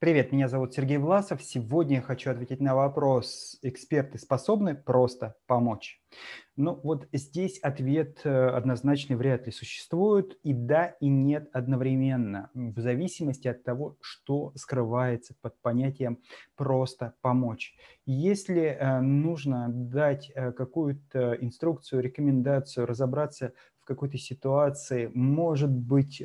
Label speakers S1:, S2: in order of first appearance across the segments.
S1: Привет, меня зовут Сергей Власов. Сегодня я хочу ответить на вопрос, эксперты способны просто помочь? Ну вот здесь ответ э, однозначный вряд ли существует, и да, и нет одновременно, в зависимости от того, что скрывается под понятием «просто помочь». Если э, нужно дать э, какую-то инструкцию, рекомендацию, разобраться в какой-то ситуации, может быть,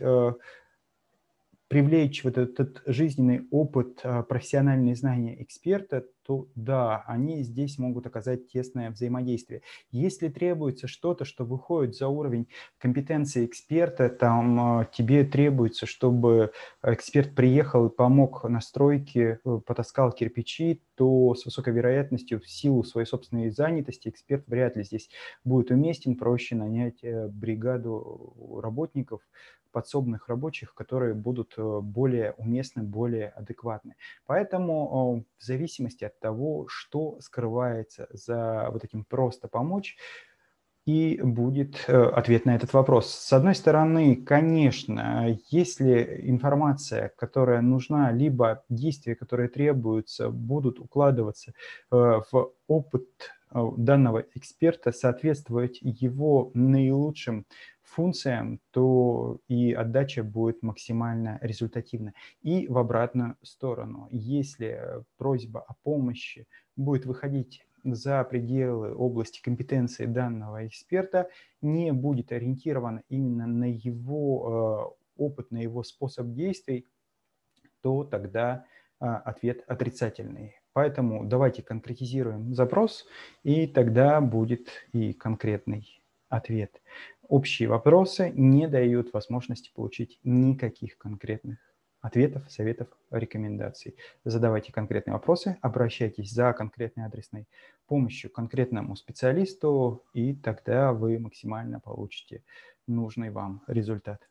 S1: привлечь вот этот жизненный опыт, а, профессиональные знания эксперта, то да, они здесь могут оказать тесное взаимодействие. Если требуется что-то, что выходит за уровень компетенции эксперта, там а, тебе требуется, чтобы эксперт приехал и помог на стройке, э, потаскал кирпичи, то с высокой вероятностью в силу своей собственной занятости эксперт вряд ли здесь будет уместен, проще нанять э, бригаду работников, подсобных рабочих, которые будут э, более уместны, более адекватны. Поэтому в зависимости от того, что скрывается за вот этим «просто помочь», и будет э, ответ на этот вопрос. С одной стороны, конечно, если информация, которая нужна, либо действия, которые требуются, будут укладываться э, в опыт данного эксперта, соответствовать его наилучшим функциям, то и отдача будет максимально результативна. И в обратную сторону, если просьба о помощи будет выходить за пределы области компетенции данного эксперта, не будет ориентирована именно на его э, опыт, на его способ действий, то тогда э, ответ отрицательный. Поэтому давайте конкретизируем запрос, и тогда будет и конкретный ответ. Общие вопросы не дают возможности получить никаких конкретных ответов, советов, рекомендаций. Задавайте конкретные вопросы, обращайтесь за конкретной адресной помощью к конкретному специалисту, и тогда вы максимально получите нужный вам результат.